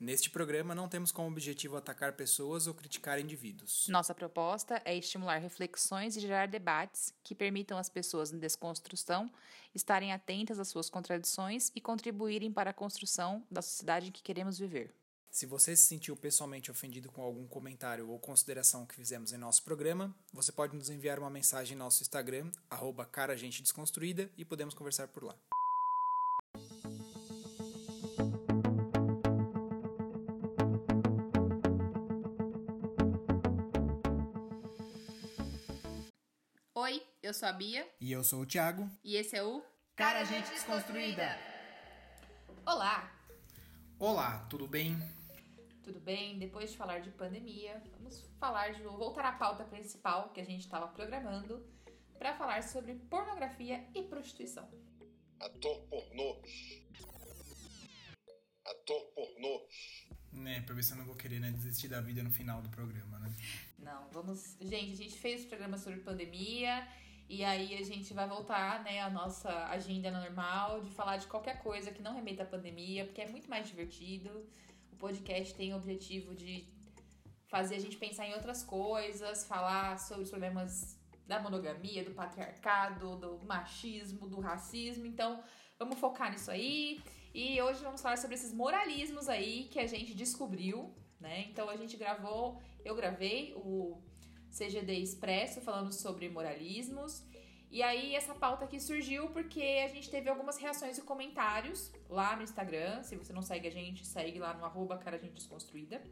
Neste programa, não temos como objetivo atacar pessoas ou criticar indivíduos. Nossa proposta é estimular reflexões e gerar debates que permitam às pessoas em desconstrução estarem atentas às suas contradições e contribuírem para a construção da sociedade em que queremos viver. Se você se sentiu pessoalmente ofendido com algum comentário ou consideração que fizemos em nosso programa, você pode nos enviar uma mensagem em nosso Instagram, arroba caragentedesconstruída, e podemos conversar por lá. Eu sou a Bia. E eu sou o Thiago. E esse é o Cara Gente Desconstruída. Olá! Olá, tudo bem? Tudo bem? Depois de falar de pandemia, vamos falar de voltar à pauta principal que a gente estava programando para falar sobre pornografia e prostituição. Ator pornô. Ator pornô. Né, pra ver se eu não vou querer né, desistir da vida no final do programa, né? Não, vamos. Gente, a gente fez o programa sobre pandemia e aí a gente vai voltar, né, a nossa agenda normal de falar de qualquer coisa que não remeta à pandemia, porque é muito mais divertido. O podcast tem o objetivo de fazer a gente pensar em outras coisas, falar sobre os problemas da monogamia, do patriarcado, do machismo, do racismo. Então, vamos focar nisso aí. E hoje vamos falar sobre esses moralismos aí que a gente descobriu, né? Então a gente gravou, eu gravei o CGD Expresso falando sobre moralismos. E aí essa pauta aqui surgiu porque a gente teve algumas reações e comentários lá no Instagram. Se você não segue a gente, segue lá no arroba cara gente desconstruída.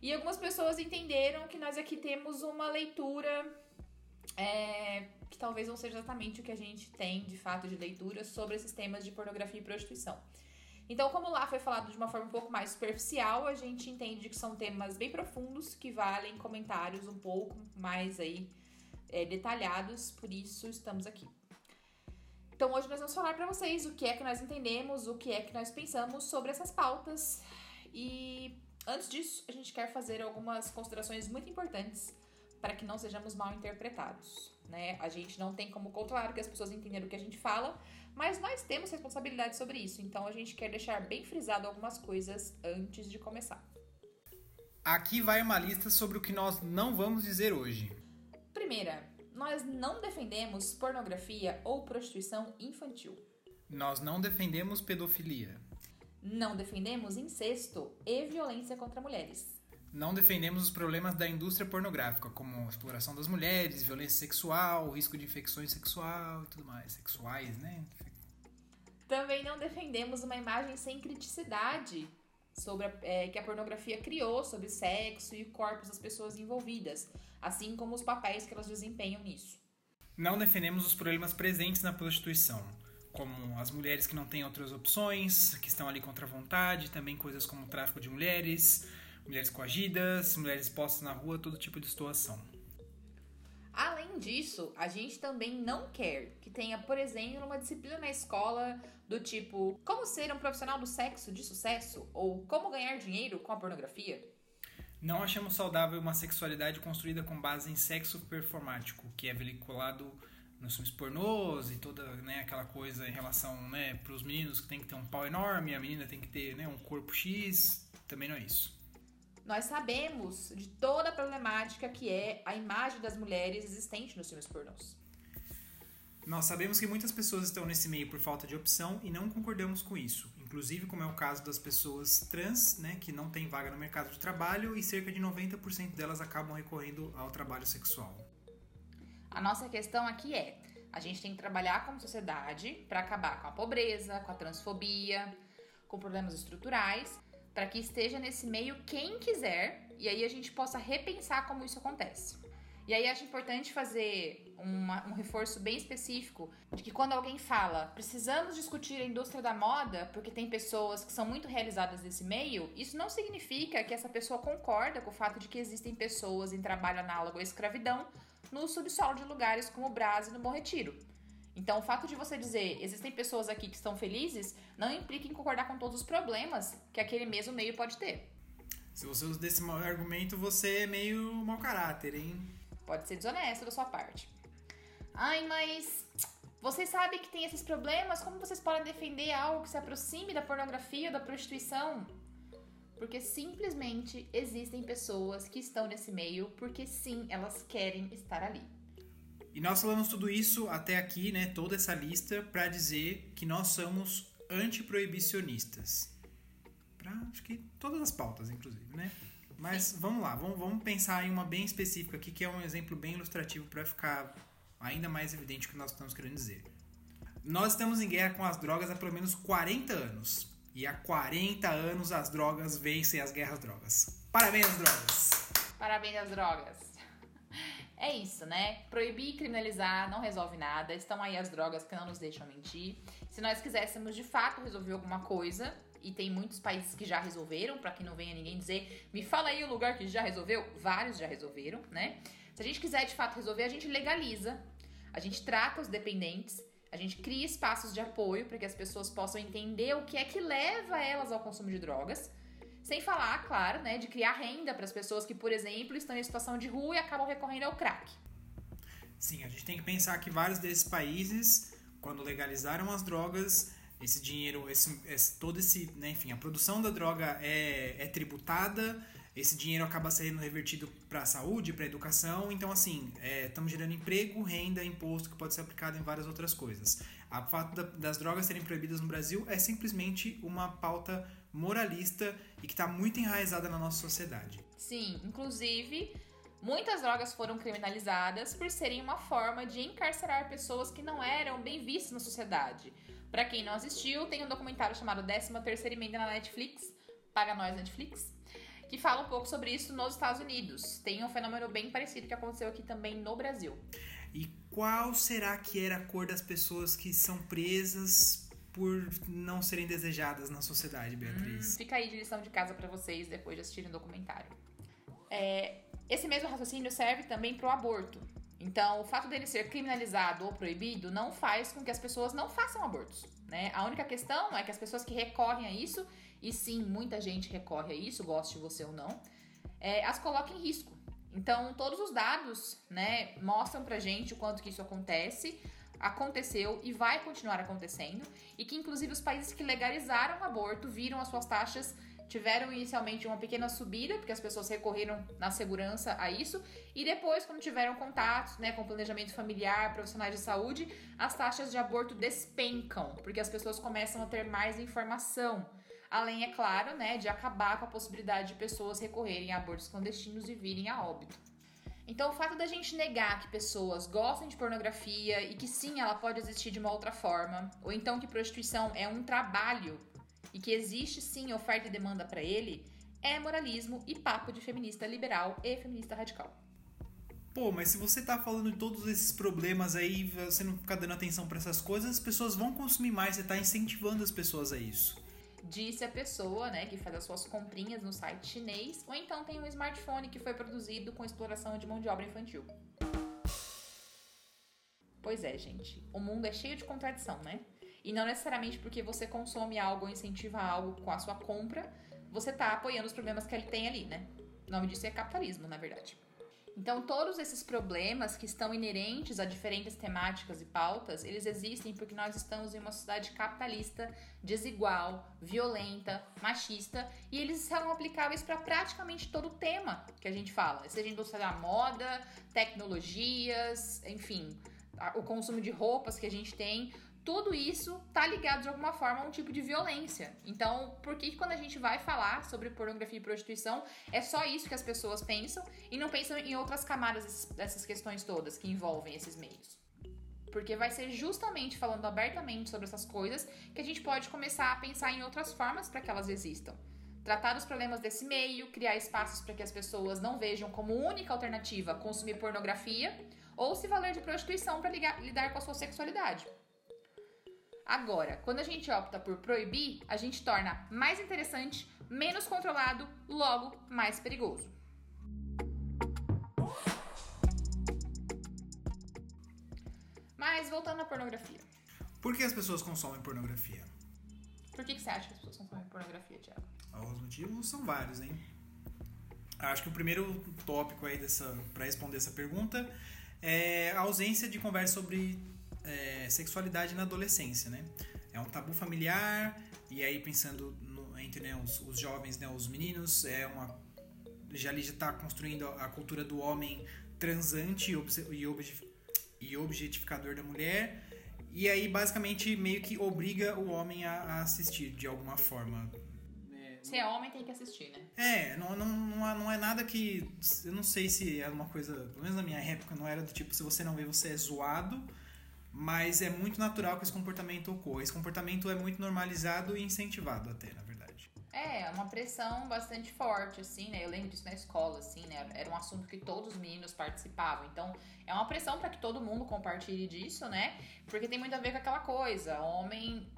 E algumas pessoas entenderam que nós aqui temos uma leitura é, que talvez não seja exatamente o que a gente tem de fato de leitura sobre esses temas de pornografia e prostituição. Então, como lá foi falado de uma forma um pouco mais superficial, a gente entende que são temas bem profundos que valem comentários um pouco mais aí é, detalhados, por isso estamos aqui. Então, hoje nós vamos falar para vocês o que é que nós entendemos, o que é que nós pensamos sobre essas pautas. E antes disso, a gente quer fazer algumas considerações muito importantes para que não sejamos mal interpretados. Né? A gente não tem como controlar que as pessoas entenderam o que a gente fala, mas nós temos responsabilidade sobre isso, então a gente quer deixar bem frisado algumas coisas antes de começar. Aqui vai uma lista sobre o que nós não vamos dizer hoje. Primeira, nós não defendemos pornografia ou prostituição infantil. Nós não defendemos pedofilia. Não defendemos incesto e violência contra mulheres. Não defendemos os problemas da indústria pornográfica, como a exploração das mulheres, violência sexual, risco de infecções sexual e tudo mais. Sexuais, né? Também não defendemos uma imagem sem criticidade sobre a, é, que a pornografia criou sobre sexo e corpos das pessoas envolvidas, assim como os papéis que elas desempenham nisso. Não defendemos os problemas presentes na prostituição, como as mulheres que não têm outras opções, que estão ali contra a vontade, também coisas como o tráfico de mulheres, mulheres coagidas, mulheres postas na rua, todo tipo de situação. Além disso, a gente também não quer que tenha, por exemplo, uma disciplina na escola do tipo como ser um profissional do sexo de sucesso ou como ganhar dinheiro com a pornografia. Não achamos saudável uma sexualidade construída com base em sexo performático, que é veiculado nos filmes pornôs e toda né, aquela coisa em relação né, para os meninos que tem que ter um pau enorme, a menina tem que ter né, um corpo X, também não é isso. Nós sabemos de toda a problemática que é a imagem das mulheres existente nos filmes pornôs. Nós sabemos que muitas pessoas estão nesse meio por falta de opção e não concordamos com isso. Inclusive, como é o caso das pessoas trans, né, que não têm vaga no mercado de trabalho e cerca de 90% delas acabam recorrendo ao trabalho sexual. A nossa questão aqui é: a gente tem que trabalhar como sociedade para acabar com a pobreza, com a transfobia, com problemas estruturais para que esteja nesse meio quem quiser e aí a gente possa repensar como isso acontece. E aí acho importante fazer uma, um reforço bem específico de que quando alguém fala precisamos discutir a indústria da moda porque tem pessoas que são muito realizadas nesse meio, isso não significa que essa pessoa concorda com o fato de que existem pessoas em trabalho análogo à escravidão no subsolo de lugares como o Brasil e no Bom Retiro. Então, o fato de você dizer existem pessoas aqui que estão felizes não implica em concordar com todos os problemas que aquele mesmo meio pode ter. Se você usa desse argumento, você é meio mau caráter, hein? Pode ser desonesto da sua parte. Ai, mas vocês sabem que tem esses problemas? Como vocês podem defender algo que se aproxime da pornografia ou da prostituição? porque simplesmente existem pessoas que estão nesse meio porque sim, elas querem estar ali. E nós falamos tudo isso até aqui, né, toda essa lista para dizer que nós somos antiproibicionistas. Para acho que todas as pautas, inclusive, né? Mas vamos lá, vamos, vamos pensar em uma bem específica aqui, que é um exemplo bem ilustrativo para ficar ainda mais evidente o que nós estamos querendo dizer. Nós estamos em guerra com as drogas há pelo menos 40 anos. E há 40 anos as drogas vencem as guerras drogas. Parabéns, drogas! Parabéns às drogas. É isso, né? Proibir e criminalizar não resolve nada. Estão aí as drogas que não nos deixam mentir. Se nós quiséssemos de fato resolver alguma coisa, e tem muitos países que já resolveram, para que não venha ninguém dizer, me fala aí o lugar que já resolveu. Vários já resolveram, né? Se a gente quiser de fato resolver, a gente legaliza, a gente trata os dependentes, a gente cria espaços de apoio para que as pessoas possam entender o que é que leva elas ao consumo de drogas. Sem falar, claro, né, de criar renda para as pessoas que, por exemplo, estão em situação de rua e acabam recorrendo ao crack. Sim, a gente tem que pensar que vários desses países, quando legalizaram as drogas, esse dinheiro, esse, esse todo esse, né, enfim, a produção da droga é, é tributada, esse dinheiro acaba sendo revertido para a saúde, para a educação, então assim, estamos é, gerando emprego, renda, imposto que pode ser aplicado em várias outras coisas. A fato da, das drogas serem proibidas no Brasil é simplesmente uma pauta moralista e que está muito enraizada na nossa sociedade. Sim, inclusive Muitas drogas foram criminalizadas por serem uma forma de encarcerar pessoas que não eram bem vistas na sociedade. Para quem não assistiu, tem um documentário chamado 13 Terceira Emenda na Netflix, paga nós Netflix, que fala um pouco sobre isso nos Estados Unidos. Tem um fenômeno bem parecido que aconteceu aqui também no Brasil. E qual será que era a cor das pessoas que são presas por não serem desejadas na sociedade, Beatriz? Hum, fica aí de lição de casa para vocês depois de assistirem o documentário. É, esse mesmo raciocínio serve também para o aborto. Então, o fato dele ser criminalizado ou proibido não faz com que as pessoas não façam abortos. Né? A única questão é que as pessoas que recorrem a isso, e sim, muita gente recorre a isso, goste você ou não, é, as coloquem em risco. Então, todos os dados né, mostram pra gente o quanto que isso acontece, aconteceu e vai continuar acontecendo, e que inclusive os países que legalizaram o aborto viram as suas taxas tiveram inicialmente uma pequena subida, porque as pessoas recorreram na segurança a isso, e depois, quando tiveram contatos né, com planejamento familiar, profissionais de saúde, as taxas de aborto despencam, porque as pessoas começam a ter mais informação. Além, é claro, né, de acabar com a possibilidade de pessoas recorrerem a abortos clandestinos e virem a óbito. Então, o fato da gente negar que pessoas gostem de pornografia e que sim, ela pode existir de uma outra forma, ou então que prostituição é um trabalho e que existe sim oferta e demanda para ele, é moralismo e papo de feminista liberal e feminista radical. Pô, mas se você tá falando de todos esses problemas aí, você não ficar dando atenção para essas coisas, as pessoas vão consumir mais, você tá incentivando as pessoas a isso. Disse a pessoa, né, que faz as suas comprinhas no site chinês, ou então tem um smartphone que foi produzido com exploração de mão de obra infantil. Pois é, gente. O mundo é cheio de contradição, né? E não necessariamente porque você consome algo ou incentiva algo com a sua compra, você está apoiando os problemas que ele tem ali, né? O nome disso é capitalismo, na verdade. Então, todos esses problemas que estão inerentes a diferentes temáticas e pautas, eles existem porque nós estamos em uma sociedade capitalista, desigual, violenta, machista, e eles são aplicáveis para praticamente todo tema que a gente fala, seja indústria da moda, tecnologias, enfim, o consumo de roupas que a gente tem, tudo isso tá ligado de alguma forma a um tipo de violência. Então, por que quando a gente vai falar sobre pornografia e prostituição, é só isso que as pessoas pensam e não pensam em outras camadas dessas questões todas que envolvem esses meios? Porque vai ser justamente falando abertamente sobre essas coisas que a gente pode começar a pensar em outras formas para que elas existam. Tratar os problemas desse meio, criar espaços para que as pessoas não vejam como única alternativa consumir pornografia ou se valer de prostituição para lidar com a sua sexualidade. Agora, quando a gente opta por proibir, a gente torna mais interessante, menos controlado, logo mais perigoso. Mas voltando à pornografia. Por que as pessoas consomem pornografia? Por que, que você acha que as pessoas consomem pornografia, Thiago? Os motivos são vários, hein? Acho que o primeiro tópico aí dessa para responder essa pergunta é a ausência de conversa sobre é, sexualidade na adolescência, né? É um tabu familiar, e aí pensando no, entre né, os, os jovens, né, os meninos, é uma já ali já está construindo a cultura do homem transante e, obje, e objetificador da mulher. E aí, basicamente, meio que obriga o homem a, a assistir de alguma forma. Se é homem, tem que assistir, né? É, não, não, é, não é nada que. Eu não sei se é uma coisa. Pelo menos na minha época, não era do tipo, se você não vê, você é zoado. Mas é muito natural que esse comportamento ocorra. Esse comportamento é muito normalizado e incentivado até, na verdade. É, uma pressão bastante forte, assim, né? Eu lembro disso na escola, assim, né? Era um assunto que todos os meninos participavam. Então, é uma pressão para que todo mundo compartilhe disso, né? Porque tem muito a ver com aquela coisa. Homem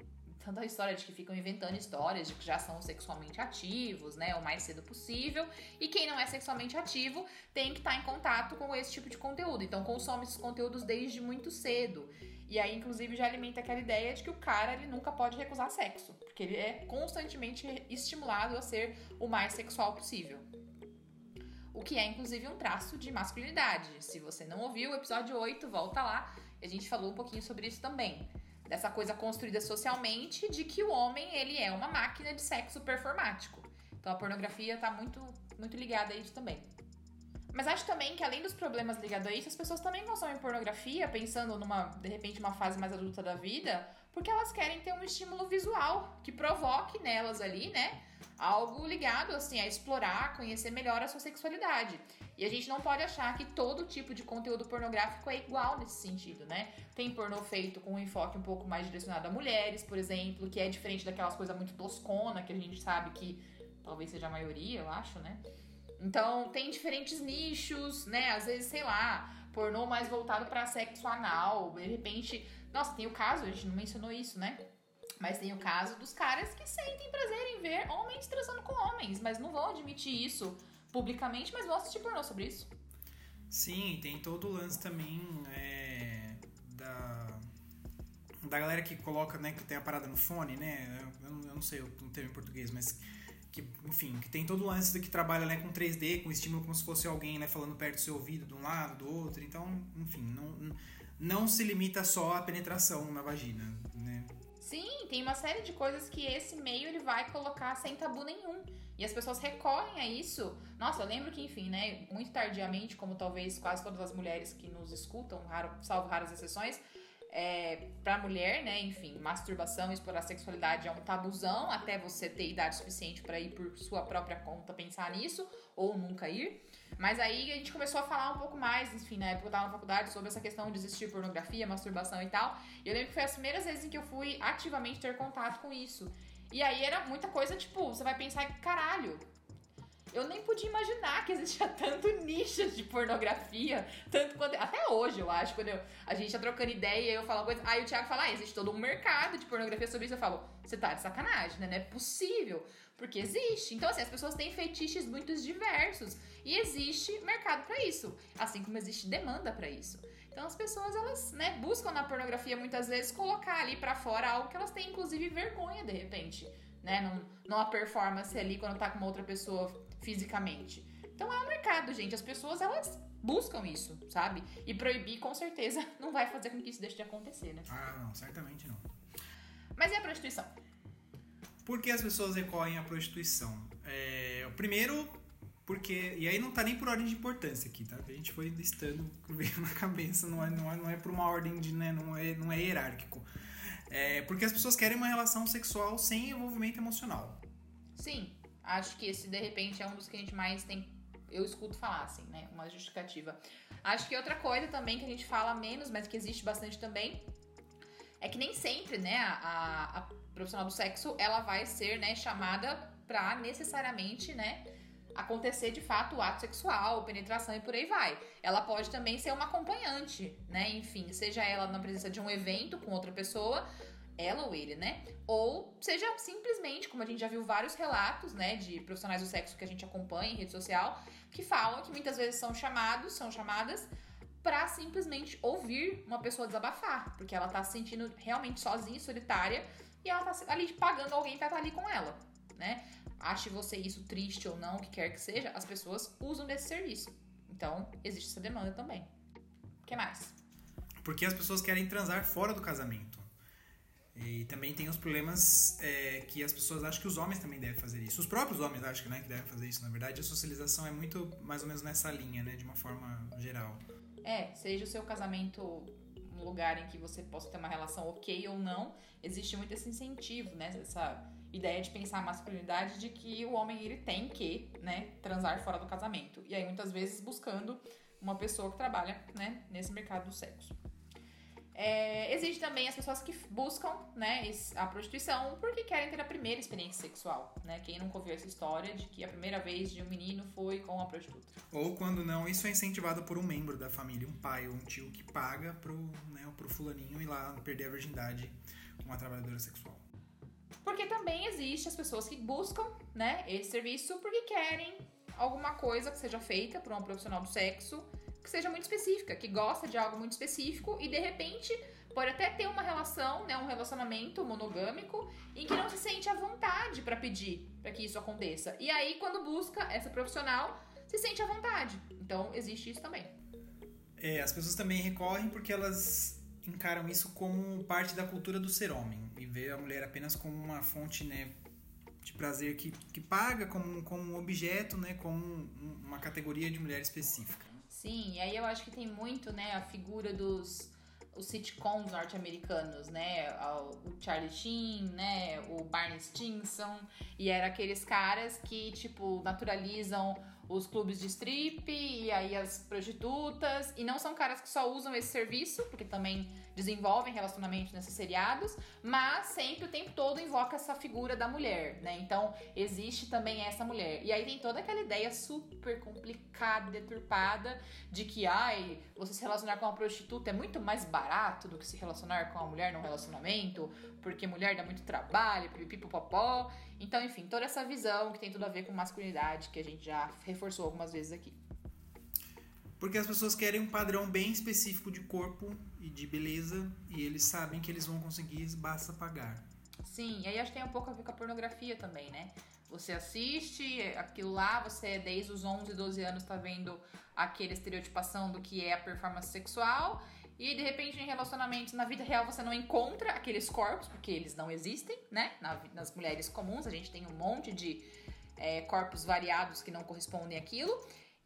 tanta história de que ficam inventando histórias de que já são sexualmente ativos, né, o mais cedo possível. E quem não é sexualmente ativo tem que estar tá em contato com esse tipo de conteúdo. Então consome esses conteúdos desde muito cedo. E aí, inclusive, já alimenta aquela ideia de que o cara ele nunca pode recusar sexo, porque ele é constantemente estimulado a ser o mais sexual possível. O que é, inclusive, um traço de masculinidade. Se você não ouviu o episódio 8, volta lá. A gente falou um pouquinho sobre isso também dessa coisa construída socialmente de que o homem ele é uma máquina de sexo performático. Então a pornografia tá muito muito ligada a isso também. Mas acho também que além dos problemas ligados a isso, as pessoas também consomem pornografia pensando numa, de repente, uma fase mais adulta da vida, porque elas querem ter um estímulo visual que provoque nelas ali, né? Algo ligado assim a explorar, conhecer melhor a sua sexualidade. E a gente não pode achar que todo tipo de conteúdo pornográfico é igual nesse sentido, né? Tem pornô feito com um enfoque um pouco mais direcionado a mulheres, por exemplo, que é diferente daquelas coisas muito toscona que a gente sabe que talvez seja a maioria, eu acho, né? Então, tem diferentes nichos, né? Às vezes, sei lá, pornô mais voltado para sexo anal, de repente, nossa, tem o caso, a gente não mencionou isso, né? Mas tem o caso dos caras que sentem prazer em ver homens transando com homens, mas não vão admitir isso publicamente, mas vou assistir pornô sobre isso. Sim, tem todo o lance também é, da, da galera que coloca, né, que tem a parada no fone, né? Eu, eu não sei o termo em português, mas que, enfim, que tem todo o lance do que trabalha né, com 3D, com estímulo como se fosse alguém né, falando perto do seu ouvido, de um lado, do outro. Então, enfim, não, não se limita só à penetração na vagina, né? Sim, tem uma série de coisas que esse meio ele vai colocar sem tabu nenhum. E as pessoas recorrem a isso. Nossa, eu lembro que, enfim, né, muito tardiamente, como talvez quase todas as mulheres que nos escutam, raro, salvo raras exceções, é, pra mulher, né, enfim, masturbação explorar sexualidade é um tabuzão até você ter idade suficiente para ir por sua própria conta pensar nisso, ou nunca ir. Mas aí a gente começou a falar um pouco mais, enfim, na época eu tava na faculdade, sobre essa questão de existir pornografia, masturbação e tal. E eu lembro que foi as primeiras vezes em que eu fui ativamente ter contato com isso. E aí era muita coisa, tipo, você vai pensar, caralho, eu nem podia imaginar que existia tanto nicho de pornografia, tanto quando. Até hoje, eu acho, quando eu, a gente tá trocando ideia e eu falo coisa. Aí o Thiago fala, ah, existe todo um mercado de pornografia sobre isso. Eu falo, você tá de sacanagem, né? Não é possível. Porque existe. Então, assim, as pessoas têm fetiches muito diversos. E existe mercado para isso. Assim como existe demanda para isso. Então as pessoas elas, né, buscam na pornografia muitas vezes colocar ali para fora algo que elas têm inclusive vergonha de repente, né, não, não a performance ali quando tá com uma outra pessoa fisicamente. Então é um mercado, gente. As pessoas elas buscam isso, sabe? E proibir com certeza não vai fazer com que isso deixe de acontecer, né? Ah, não, certamente não. Mas e a prostituição? Por que as pessoas recorrem à prostituição? É, primeiro, porque. E aí não tá nem por ordem de importância aqui, tá? A gente foi listando veio na cabeça, não é, não é, não é por uma ordem de. Né, não, é, não é hierárquico. É porque as pessoas querem uma relação sexual sem envolvimento emocional. Sim, acho que esse de repente é um dos que a gente mais tem. Eu escuto falar, assim, né? Uma justificativa. Acho que outra coisa também que a gente fala menos, mas que existe bastante também, é que nem sempre, né, a, a profissional do sexo, ela vai ser, né, chamada pra necessariamente, né, acontecer de fato o ato sexual, penetração e por aí vai. Ela pode também ser uma acompanhante, né? Enfim, seja ela na presença de um evento com outra pessoa, ela ou ele, né? Ou seja simplesmente, como a gente já viu vários relatos, né, de profissionais do sexo que a gente acompanha em rede social, que falam que muitas vezes são chamados, são chamadas para simplesmente ouvir uma pessoa desabafar, porque ela tá se sentindo realmente sozinha solitária e ela tá ali pagando alguém para estar tá ali com ela, né? ache você isso triste ou não, o que quer que seja, as pessoas usam desse serviço. Então, existe essa demanda também. O que mais? Porque as pessoas querem transar fora do casamento. E também tem os problemas é, que as pessoas acham que os homens também devem fazer isso. Os próprios homens acham né, que devem fazer isso. Na verdade, a socialização é muito mais ou menos nessa linha, né? De uma forma geral. É, seja o seu casamento um lugar em que você possa ter uma relação ok ou não, existe muito esse incentivo, né? Essa ideia de pensar a masculinidade de que o homem ele tem que, né, transar fora do casamento. E aí muitas vezes buscando uma pessoa que trabalha, né, nesse mercado do sexo. É, existe também as pessoas que buscam né, a prostituição porque querem ter a primeira experiência sexual. Né? Quem nunca ouviu essa história de que a primeira vez de um menino foi com uma prostituta? Ou quando não, isso é incentivado por um membro da família, um pai ou um tio que paga pro, né, pro fulaninho ir lá perder a virgindade com uma trabalhadora sexual. Porque também existe as pessoas que buscam né, esse serviço porque querem alguma coisa que seja feita por um profissional do sexo que seja muito específica, que gosta de algo muito específico e de repente pode até ter uma relação, né, um relacionamento monogâmico em que não se sente à vontade para pedir para que isso aconteça. E aí quando busca essa profissional, se sente à vontade. Então existe isso também. É, as pessoas também recorrem porque elas encaram isso como parte da cultura do ser homem e vê a mulher apenas como uma fonte, né, de prazer que, que paga como, como um objeto, né, como uma categoria de mulher específica. Sim, e aí eu acho que tem muito, né, a figura dos os sitcoms norte-americanos, né? O Charlie Sheen, né? O Barney Stinson. E era aqueles caras que, tipo, naturalizam os clubes de strip e aí as prostitutas. E não são caras que só usam esse serviço, porque também desenvolvem relacionamentos nesses seriados, mas sempre o tempo todo invoca essa figura da mulher, né? Então existe também essa mulher. E aí tem toda aquela ideia super complicada, deturpada, de que, ai, você se relacionar com uma prostituta é muito mais barato do que se relacionar com uma mulher num relacionamento, porque mulher dá muito trabalho, pipipopopó. Então, enfim, toda essa visão que tem tudo a ver com masculinidade que a gente já reforçou algumas vezes aqui. Porque as pessoas querem um padrão bem específico de corpo e de beleza e eles sabem que eles vão conseguir, basta pagar. Sim, e aí acho que tem um pouco a ver com a pornografia também, né? Você assiste aquilo lá, você desde os 11, 12 anos tá vendo aquela estereotipação do que é a performance sexual e de repente em relacionamentos na vida real você não encontra aqueles corpos, porque eles não existem, né? nas mulheres comuns a gente tem um monte de é, corpos variados que não correspondem àquilo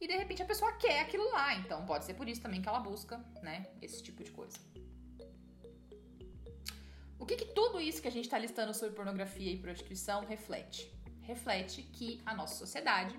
e de repente a pessoa quer aquilo lá. Então pode ser por isso também que ela busca, né, esse tipo de coisa. O que, que tudo isso que a gente está listando sobre pornografia e prostituição reflete? Reflete que a nossa sociedade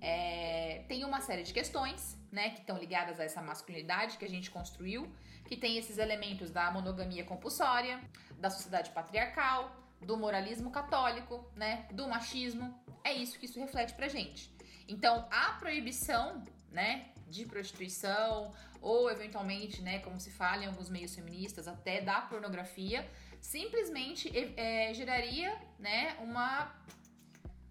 é, tem uma série de questões, né, que estão ligadas a essa masculinidade que a gente construiu, que tem esses elementos da monogamia compulsória, da sociedade patriarcal, do moralismo católico, né, do machismo. É isso que isso reflete pra gente. Então, a proibição, né, de prostituição ou eventualmente, né, como se fala em alguns meios feministas, até da pornografia, simplesmente é, geraria, né, uma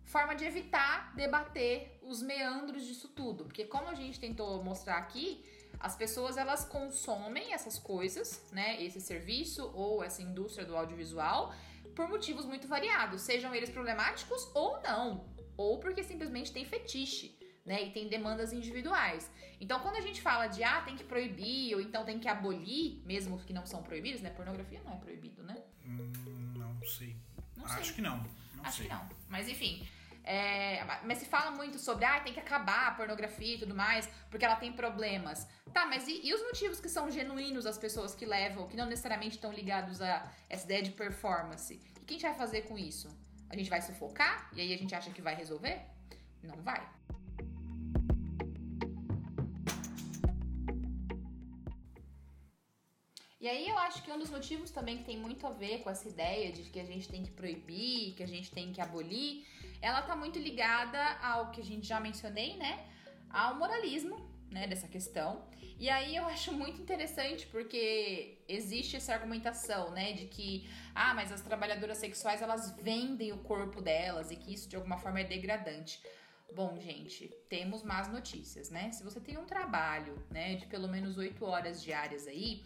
forma de evitar debater os meandros disso tudo, porque como a gente tentou mostrar aqui, as pessoas elas consomem essas coisas, né, esse serviço ou essa indústria do audiovisual por motivos muito variados, sejam eles problemáticos ou não ou porque simplesmente tem fetiche. Né, e tem demandas individuais. Então, quando a gente fala de ah, tem que proibir, ou então tem que abolir, mesmo que não são proibidos, né? Pornografia não é proibido, né? Hum, não sei. Não Acho sei. que não. não Acho sei. que não. Mas enfim. É, mas se fala muito sobre ah, tem que acabar a pornografia e tudo mais, porque ela tem problemas. Tá, mas e, e os motivos que são genuínos as pessoas que levam, que não necessariamente estão ligados a essa ideia de performance? O que a gente vai fazer com isso? A gente vai sufocar e aí a gente acha que vai resolver? Não vai. E aí eu acho que um dos motivos também que tem muito a ver com essa ideia de que a gente tem que proibir, que a gente tem que abolir, ela tá muito ligada ao que a gente já mencionei, né? Ao moralismo, né, dessa questão. E aí eu acho muito interessante porque existe essa argumentação, né, de que ah, mas as trabalhadoras sexuais elas vendem o corpo delas e que isso de alguma forma é degradante. Bom, gente, temos más notícias, né? Se você tem um trabalho, né, de pelo menos oito horas diárias aí,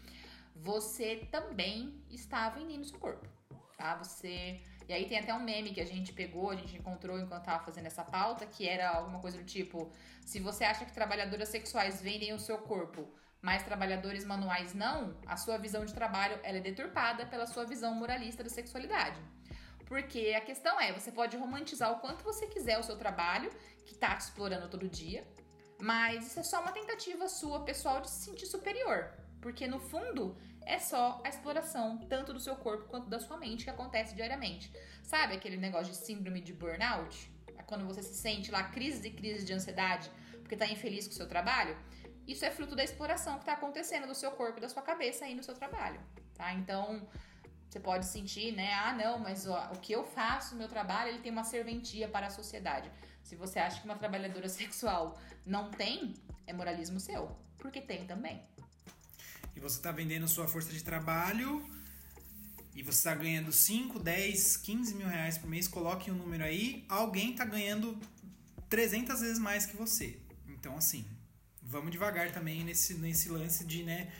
você também está vendendo seu corpo, tá? Você e aí tem até um meme que a gente pegou, a gente encontrou enquanto tava fazendo essa pauta, que era alguma coisa do tipo: se você acha que trabalhadoras sexuais vendem o seu corpo mas trabalhadores manuais não, a sua visão de trabalho ela é deturpada pela sua visão moralista da sexualidade. Porque a questão é, você pode romantizar o quanto você quiser o seu trabalho, que tá te explorando todo dia, mas isso é só uma tentativa sua pessoal de se sentir superior. Porque no fundo é só a exploração, tanto do seu corpo quanto da sua mente, que acontece diariamente. Sabe aquele negócio de síndrome de burnout? É quando você se sente lá crise e crise de ansiedade porque tá infeliz com o seu trabalho? Isso é fruto da exploração que está acontecendo do seu corpo e da sua cabeça aí no seu trabalho, tá? Então, você pode sentir, né? Ah, não, mas ó, o que eu faço meu trabalho, ele tem uma serventia para a sociedade. Se você acha que uma trabalhadora sexual não tem, é moralismo seu, porque tem também. E você está vendendo sua força de trabalho e você está ganhando 5, 10, 15 mil reais por mês, coloque um número aí, alguém está ganhando 300 vezes mais que você. Então, assim, vamos devagar também nesse, nesse lance de, né,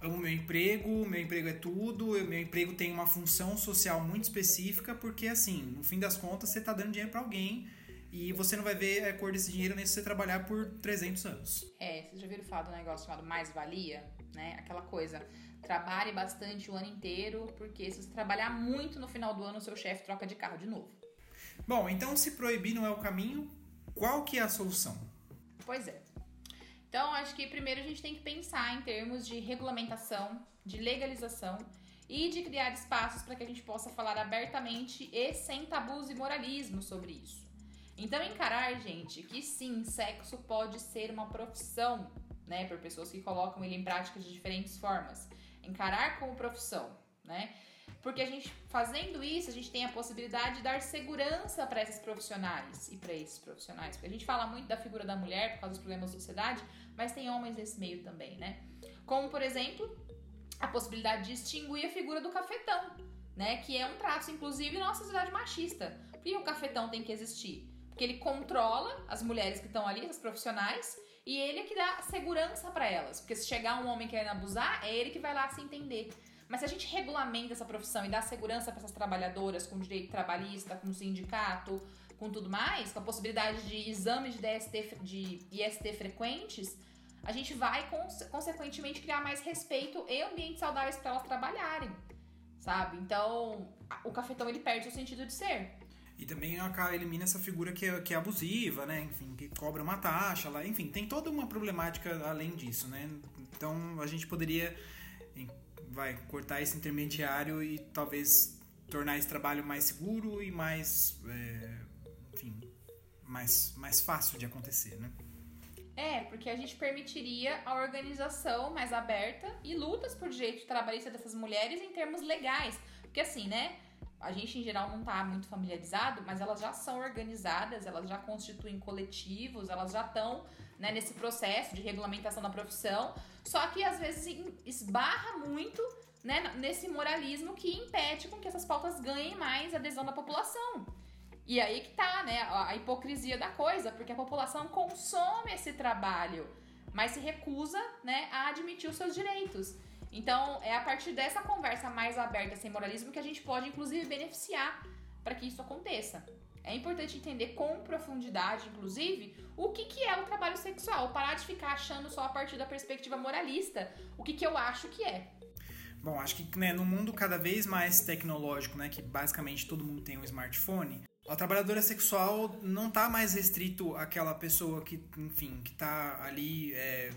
amo meu emprego, meu emprego é tudo, meu emprego tem uma função social muito específica, porque assim, no fim das contas, você está dando dinheiro para alguém e você não vai ver a cor desse dinheiro nem se você trabalhar por 300 anos. É, vocês já viram falar do negócio chamado mais-valia, né? Aquela coisa, trabalhe bastante o ano inteiro, porque se você trabalhar muito no final do ano, o seu chefe troca de carro de novo. Bom, então se proibir não é o caminho, qual que é a solução? Pois é. Então, acho que primeiro a gente tem que pensar em termos de regulamentação, de legalização e de criar espaços para que a gente possa falar abertamente e sem tabus e moralismo sobre isso. Então, encarar, gente, que sim, sexo pode ser uma profissão, né, por pessoas que colocam ele em prática de diferentes formas. Encarar como profissão, né? Porque a gente, fazendo isso, a gente tem a possibilidade de dar segurança para esses profissionais e para esses profissionais. Porque a gente fala muito da figura da mulher por causa dos problemas da sociedade, mas tem homens nesse meio também, né? Como, por exemplo, a possibilidade de extinguir a figura do cafetão, né? Que é um traço, inclusive, na nossa sociedade machista. Por que o cafetão tem que existir? Porque ele controla as mulheres que estão ali, as profissionais, e ele é que dá segurança para elas. Porque se chegar um homem querendo abusar, é ele que vai lá se entender. Mas se a gente regulamenta essa profissão e dá segurança para essas trabalhadoras com direito trabalhista, com sindicato, com tudo mais, com a possibilidade de exames de, DST, de IST frequentes, a gente vai consequentemente criar mais respeito e ambientes saudáveis para elas trabalharem, sabe? Então, o cafetão ele perde o sentido de ser. E também elimina essa figura que é, que é abusiva, né? Enfim, que cobra uma taxa lá. Enfim, tem toda uma problemática além disso, né? Então a gente poderia vai cortar esse intermediário e talvez tornar esse trabalho mais seguro e mais, é, enfim, mais, mais fácil de acontecer, né? É, porque a gente permitiria a organização mais aberta e lutas por direito trabalhista dessas mulheres em termos legais. Porque assim, né? A gente em geral não está muito familiarizado, mas elas já são organizadas, elas já constituem coletivos, elas já estão né, nesse processo de regulamentação da profissão. Só que às vezes esbarra muito né, nesse moralismo que impede com que essas pautas ganhem mais adesão da população. E aí que tá, né, a hipocrisia da coisa, porque a população consome esse trabalho, mas se recusa, né, a admitir os seus direitos. Então, é a partir dessa conversa mais aberta, sem moralismo, que a gente pode, inclusive, beneficiar para que isso aconteça. É importante entender com profundidade, inclusive, o que, que é o trabalho sexual. Parar de ficar achando só a partir da perspectiva moralista o que, que eu acho que é. Bom, acho que né, no mundo cada vez mais tecnológico, né, que basicamente todo mundo tem um smartphone, a trabalhadora sexual não está mais restrito àquela pessoa que, enfim, que está ali é,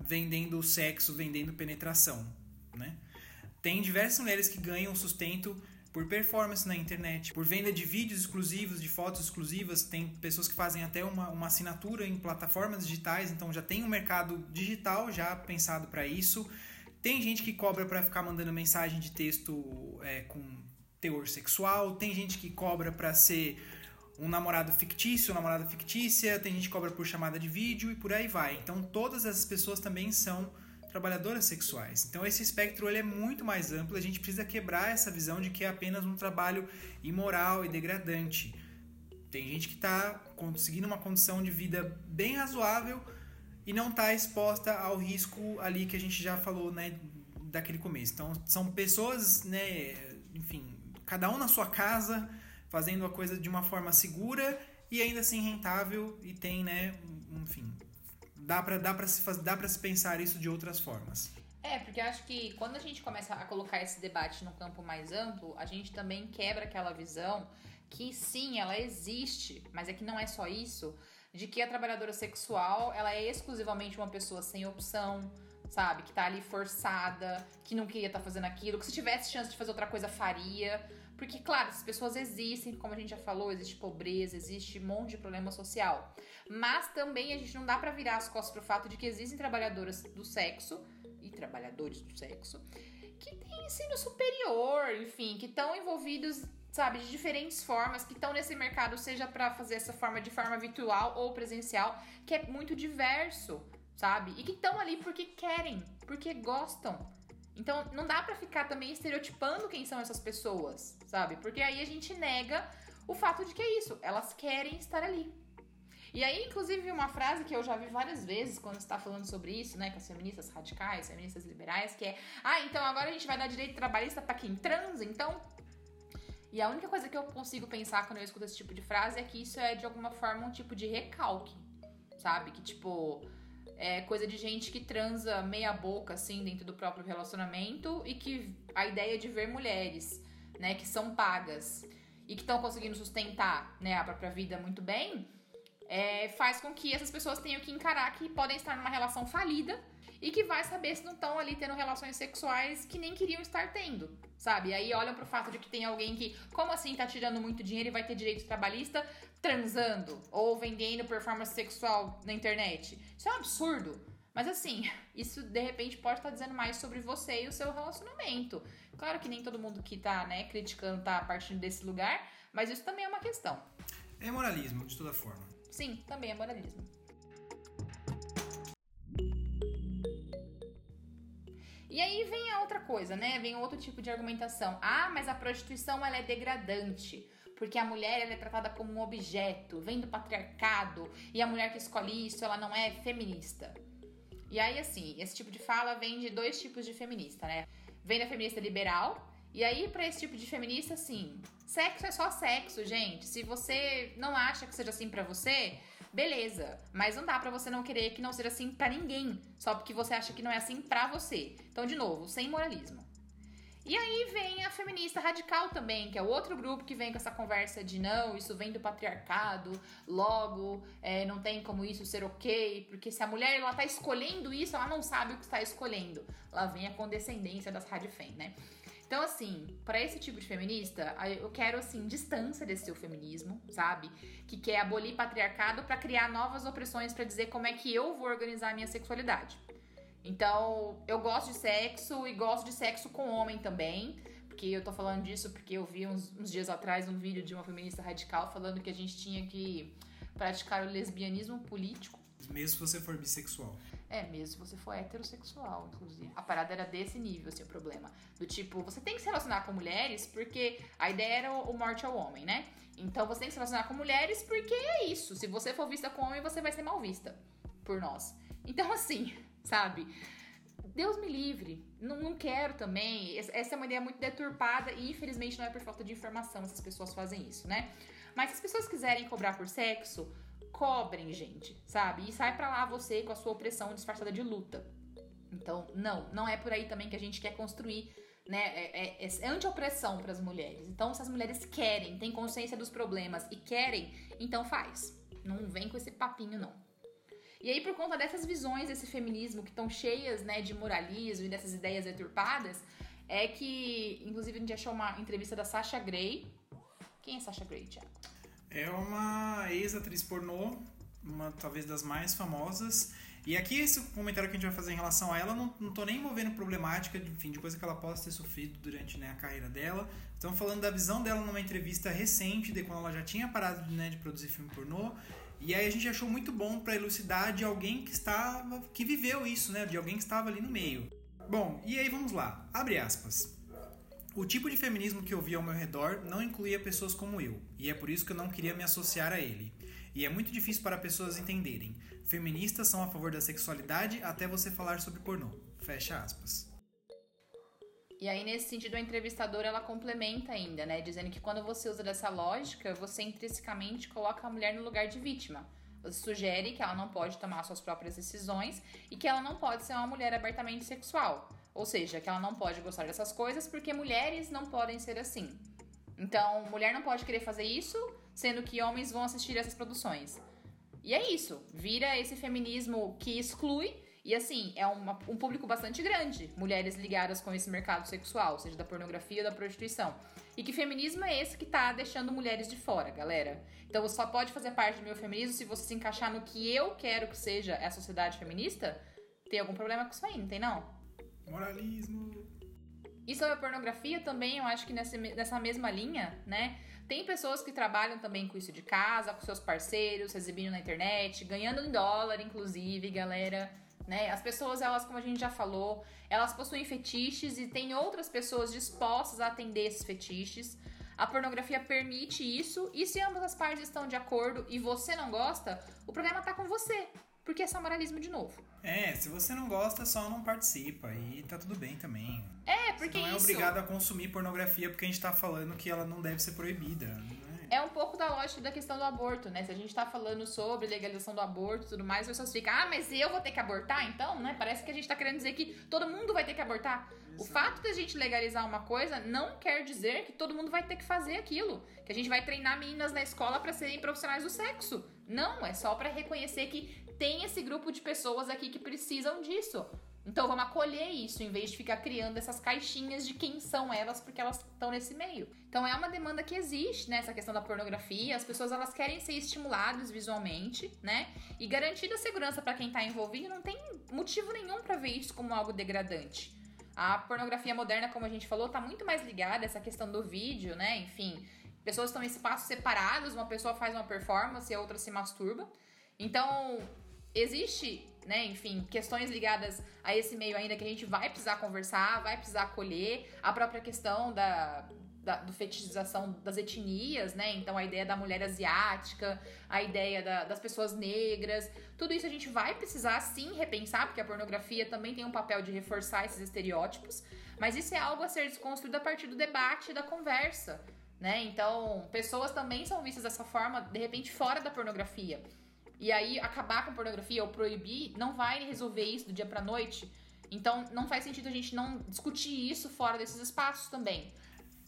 vendendo sexo, vendendo penetração, né? Tem diversas mulheres que ganham sustento por performance na internet, por venda de vídeos exclusivos, de fotos exclusivas. Tem pessoas que fazem até uma, uma assinatura em plataformas digitais, então já tem um mercado digital já pensado para isso. Tem gente que cobra para ficar mandando mensagem de texto é, com teor sexual, tem gente que cobra para ser um namorado fictício, namorada fictícia, tem gente que cobra por chamada de vídeo e por aí vai. Então todas essas pessoas também são trabalhadoras sexuais. Então esse espectro ele é muito mais amplo, a gente precisa quebrar essa visão de que é apenas um trabalho imoral e degradante. Tem gente que está conseguindo uma condição de vida bem razoável e não está exposta ao risco ali que a gente já falou, né, daquele começo. Então são pessoas, né, enfim, cada um na sua casa, fazendo a coisa de uma forma segura e ainda assim rentável e tem, né, dá pra, dá pra, se, dá pra se pensar isso de outras formas. É, porque eu acho que quando a gente começa a colocar esse debate no campo mais amplo, a gente também quebra aquela visão que sim, ela existe, mas é que não é só isso, de que a trabalhadora sexual, ela é exclusivamente uma pessoa sem opção, sabe? Que tá ali forçada, que não queria estar fazendo aquilo, que se tivesse chance de fazer outra coisa faria. Porque, claro, essas pessoas existem, como a gente já falou, existe pobreza, existe um monte de problema social. Mas também a gente não dá pra virar as costas pro fato de que existem trabalhadoras do sexo e trabalhadores do sexo que têm ensino superior, enfim, que estão envolvidos, sabe, de diferentes formas, que estão nesse mercado, seja pra fazer essa forma de forma virtual ou presencial, que é muito diverso, sabe? E que estão ali porque querem, porque gostam. Então não dá pra ficar também estereotipando quem são essas pessoas, sabe? Porque aí a gente nega o fato de que é isso, elas querem estar ali. E aí, inclusive, uma frase que eu já vi várias vezes quando está falando sobre isso, né, com as feministas radicais, feministas liberais, que é: "Ah, então agora a gente vai dar direito trabalhista pra quem transa, então?" E a única coisa que eu consigo pensar quando eu escuto esse tipo de frase é que isso é de alguma forma um tipo de recalque, sabe? Que tipo, é coisa de gente que transa meia boca assim dentro do próprio relacionamento e que a ideia de ver mulheres, né, que são pagas e que estão conseguindo sustentar, né, a própria vida muito bem, é, faz com que essas pessoas tenham que encarar que podem estar numa relação falida e que vai saber se não estão ali tendo relações sexuais que nem queriam estar tendo, sabe? Aí olham pro fato de que tem alguém que, como assim, tá tirando muito dinheiro e vai ter direito trabalhista transando ou vendendo performance sexual na internet. Isso é um absurdo. Mas assim, isso de repente pode estar dizendo mais sobre você e o seu relacionamento. Claro que nem todo mundo que tá, né, criticando tá partindo desse lugar, mas isso também é uma questão. É moralismo, de toda forma. Sim, também é moralismo. E aí vem a outra coisa, né? Vem outro tipo de argumentação. Ah, mas a prostituição ela é degradante. Porque a mulher ela é tratada como um objeto, vem do patriarcado, e a mulher que escolhe isso, ela não é feminista. E aí, assim, esse tipo de fala vem de dois tipos de feminista, né? Vem da feminista liberal, e aí, pra esse tipo de feminista, assim, sexo é só sexo, gente. Se você não acha que seja assim pra você, beleza. Mas não dá pra você não querer que não seja assim pra ninguém, só porque você acha que não é assim pra você. Então, de novo, sem moralismo. E aí vem a feminista radical também, que é o outro grupo que vem com essa conversa de não, isso vem do patriarcado, logo é, não tem como isso ser ok, porque se a mulher ela tá escolhendo isso, ela não sabe o que está escolhendo. Lá vem a condescendência das radifem, né? Então, assim, para esse tipo de feminista, eu quero, assim, distância desse seu feminismo, sabe? Que quer abolir patriarcado para criar novas opressões para dizer como é que eu vou organizar a minha sexualidade. Então, eu gosto de sexo e gosto de sexo com homem também. Porque eu tô falando disso porque eu vi uns, uns dias atrás um vídeo de uma feminista radical falando que a gente tinha que praticar o lesbianismo político. Mesmo se você for bissexual. É, mesmo se você for heterossexual, inclusive. A parada era desse nível, assim, o problema. Do tipo, você tem que se relacionar com mulheres porque a ideia era o morte ao homem, né? Então você tem que se relacionar com mulheres porque é isso. Se você for vista com homem, você vai ser mal vista por nós. Então, assim, sabe? Deus me livre. Não, não quero também. Essa é uma ideia muito deturpada e infelizmente não é por falta de informação essas pessoas fazem isso, né? Mas se as pessoas quiserem cobrar por sexo, cobrem, gente, sabe? E sai pra lá você com a sua opressão disfarçada de luta. Então, não, não é por aí também que a gente quer construir, né? É, é, é anti-opressão para as mulheres. Então, se as mulheres querem, têm consciência dos problemas e querem, então faz. Não vem com esse papinho, não. E aí, por conta dessas visões desse feminismo que estão cheias, né, de moralismo e dessas ideias deturpadas, é que, inclusive, a gente achou uma entrevista da Sasha Grey. Quem é Sasha Grey, Thiago? É uma ex-atriz pornô, uma talvez das mais famosas. E aqui esse comentário que a gente vai fazer em relação a ela, não, não tô nem envolvendo problemática, enfim, de coisa que ela possa ter sofrido durante né, a carreira dela. Estamos falando da visão dela numa entrevista recente, de quando ela já tinha parado né, de produzir filme pornô. E aí a gente achou muito bom para elucidar de alguém que estava, que viveu isso, né, de alguém que estava ali no meio. Bom, e aí vamos lá, abre aspas. O tipo de feminismo que eu vi ao meu redor não incluía pessoas como eu, e é por isso que eu não queria me associar a ele. E é muito difícil para pessoas entenderem. Feministas são a favor da sexualidade até você falar sobre pornô. Fecha aspas. E aí, nesse sentido, a entrevistadora ela complementa ainda, né? Dizendo que quando você usa dessa lógica, você intrinsecamente coloca a mulher no lugar de vítima. sugere que ela não pode tomar suas próprias decisões e que ela não pode ser uma mulher abertamente sexual. Ou seja, que ela não pode gostar dessas coisas porque mulheres não podem ser assim. Então, mulher não pode querer fazer isso, sendo que homens vão assistir essas produções. E é isso, vira esse feminismo que exclui e assim, é uma, um público bastante grande, mulheres ligadas com esse mercado sexual, seja da pornografia ou da prostituição. E que feminismo é esse que tá deixando mulheres de fora, galera? Então você só pode fazer parte do meu feminismo se você se encaixar no que eu quero que seja a sociedade feminista? Tem algum problema com isso aí, não tem não? Moralismo. E sobre a pornografia também, eu acho que nessa, nessa mesma linha, né? Tem pessoas que trabalham também com isso de casa, com seus parceiros, exibindo na internet, ganhando em dólar, inclusive, galera né? As pessoas, elas, como a gente já falou, elas possuem fetiches e tem outras pessoas dispostas a atender esses fetiches. A pornografia permite isso, e se ambas as partes estão de acordo e você não gosta, o problema tá com você. Porque é só moralismo de novo. É, se você não gosta, só não participa. E tá tudo bem também. É, porque você não é isso... obrigado a consumir pornografia porque a gente tá falando que ela não deve ser proibida é um pouco da lógica da questão do aborto, né? Se a gente tá falando sobre legalização do aborto e tudo mais, as pessoas ficam, ah, mas eu vou ter que abortar então, né? Parece que a gente tá querendo dizer que todo mundo vai ter que abortar. Exato. O fato de a gente legalizar uma coisa não quer dizer que todo mundo vai ter que fazer aquilo. Que a gente vai treinar meninas na escola para serem profissionais do sexo. Não, é só para reconhecer que tem esse grupo de pessoas aqui que precisam disso. Então vamos acolher isso, em vez de ficar criando essas caixinhas de quem são elas, porque elas estão nesse meio. Então é uma demanda que existe, né? Essa questão da pornografia. As pessoas elas querem ser estimuladas visualmente, né? E garantir a segurança para quem está envolvido, não tem motivo nenhum para ver isso como algo degradante. A pornografia moderna, como a gente falou, está muito mais ligada a essa questão do vídeo, né? Enfim, pessoas estão em espaços separados, uma pessoa faz uma performance e a outra se masturba. Então, existe né, enfim, questões ligadas a esse meio ainda que a gente vai precisar conversar, vai precisar acolher, a própria questão da, da do fetichização das etnias, né, então a ideia da mulher asiática, a ideia da, das pessoas negras, tudo isso a gente vai precisar sim repensar, porque a pornografia também tem um papel de reforçar esses estereótipos, mas isso é algo a ser desconstruído a partir do debate, da conversa, né, então pessoas também são vistas dessa forma, de repente, fora da pornografia, e aí, acabar com pornografia ou proibir não vai resolver isso do dia pra noite. Então, não faz sentido a gente não discutir isso fora desses espaços também.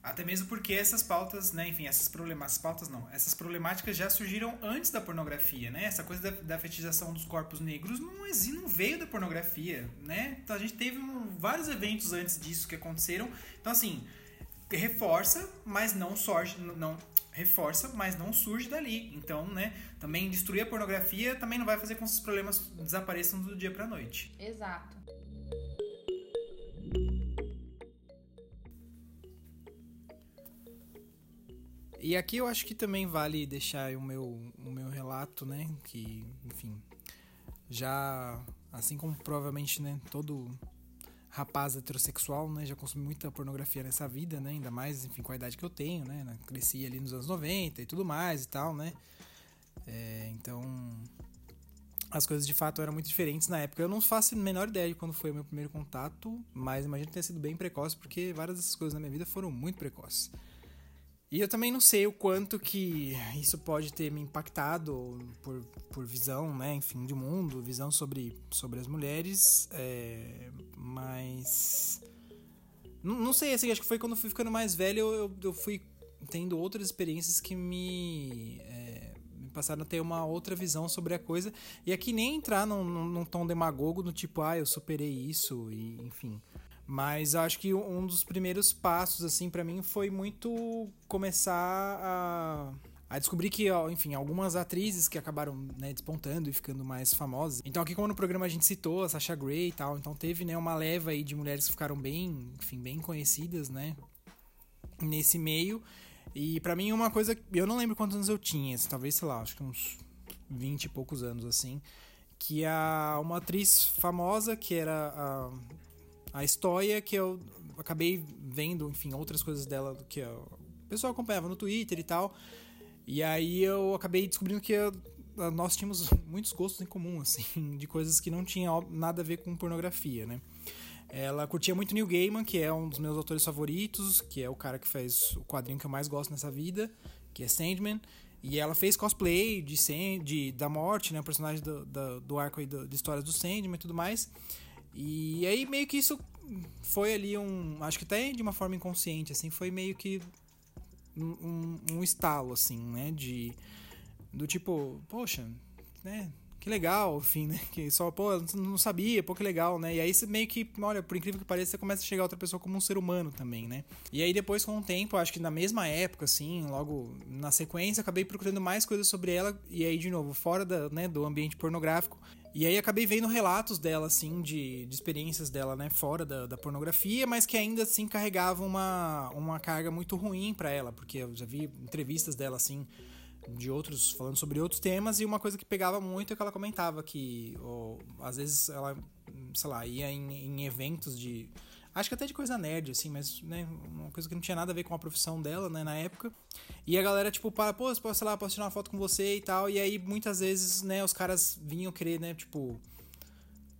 Até mesmo porque essas pautas, né, enfim, essas problemas, pautas não, essas problemáticas já surgiram antes da pornografia, né? Essa coisa da, da fetichização dos corpos negros não, não veio da pornografia, né? Então a gente teve um, vários eventos antes disso que aconteceram. Então assim, reforça, mas não surge, não reforça, mas não surge dali. Então, né, também destruir a pornografia também não vai fazer com que esses problemas desapareçam do dia para noite. Exato. E aqui eu acho que também vale deixar o meu, o meu relato, né, que, enfim, já assim como provavelmente, né, todo rapaz heterossexual, né? Já consumi muita pornografia nessa vida, né? Ainda mais, enfim, com a idade que eu tenho, né? Cresci ali nos anos 90 e tudo mais e tal, né? É, então, as coisas de fato eram muito diferentes na época. Eu não faço a menor ideia de quando foi o meu primeiro contato, mas imagino que tenha sido bem precoce, porque várias dessas coisas na minha vida foram muito precoces. E eu também não sei o quanto que isso pode ter me impactado por, por visão, né, enfim, de mundo, visão sobre, sobre as mulheres, é, mas... Não, não sei, assim, acho que foi quando eu fui ficando mais velho, eu, eu fui tendo outras experiências que me, é, me passaram a ter uma outra visão sobre a coisa. E aqui nem entrar num, num tom demagogo, do tipo, ah, eu superei isso, e enfim... Mas acho que um dos primeiros passos, assim, para mim foi muito começar a, a descobrir que, enfim, algumas atrizes que acabaram né, despontando e ficando mais famosas. Então, aqui como no programa a gente citou a Sasha Grey e tal, então teve né, uma leva aí de mulheres que ficaram bem, enfim, bem conhecidas, né, nesse meio. E para mim uma coisa, eu não lembro quantos anos eu tinha, assim, talvez, sei lá, acho que uns 20 e poucos anos, assim, que a, uma atriz famosa, que era a a história que eu acabei vendo, enfim, outras coisas dela que o pessoal acompanhava no Twitter e tal. E aí eu acabei descobrindo que eu, nós tínhamos muitos gostos em comum, assim, de coisas que não tinham nada a ver com pornografia, né? Ela curtia muito Neil Gaiman, que é um dos meus autores favoritos, que é o cara que faz o quadrinho que eu mais gosto nessa vida, que é Sandman. E ela fez cosplay de, Sand, de da morte, né? O personagem do, do, do arco aí do, de histórias do Sandman e tudo mais. E aí meio que isso foi ali um. Acho que até de uma forma inconsciente, assim, foi meio que um, um estalo, assim, né? De. Do tipo, poxa, né? Que legal, enfim, né? Que só, pô, não sabia, pô, que legal, né? E aí você meio que, olha, por incrível que pareça, você começa a chegar a outra pessoa como um ser humano também, né? E aí depois, com o tempo, acho que na mesma época, assim, logo na sequência, acabei procurando mais coisas sobre ela, e aí, de novo, fora da, né, do ambiente pornográfico. E aí acabei vendo relatos dela, assim, de, de experiências dela, né, fora da, da pornografia, mas que ainda assim carregavam uma, uma carga muito ruim para ela, porque eu já vi entrevistas dela, assim, de outros, falando sobre outros temas, e uma coisa que pegava muito é que ela comentava que, ou, às vezes, ela, sei lá, ia em, em eventos de. Acho que até de coisa nerd, assim, mas, né, uma coisa que não tinha nada a ver com a profissão dela, né, na época. E a galera, tipo, para, pô, sei lá, posso tirar uma foto com você e tal. E aí, muitas vezes, né, os caras vinham querer, né, tipo,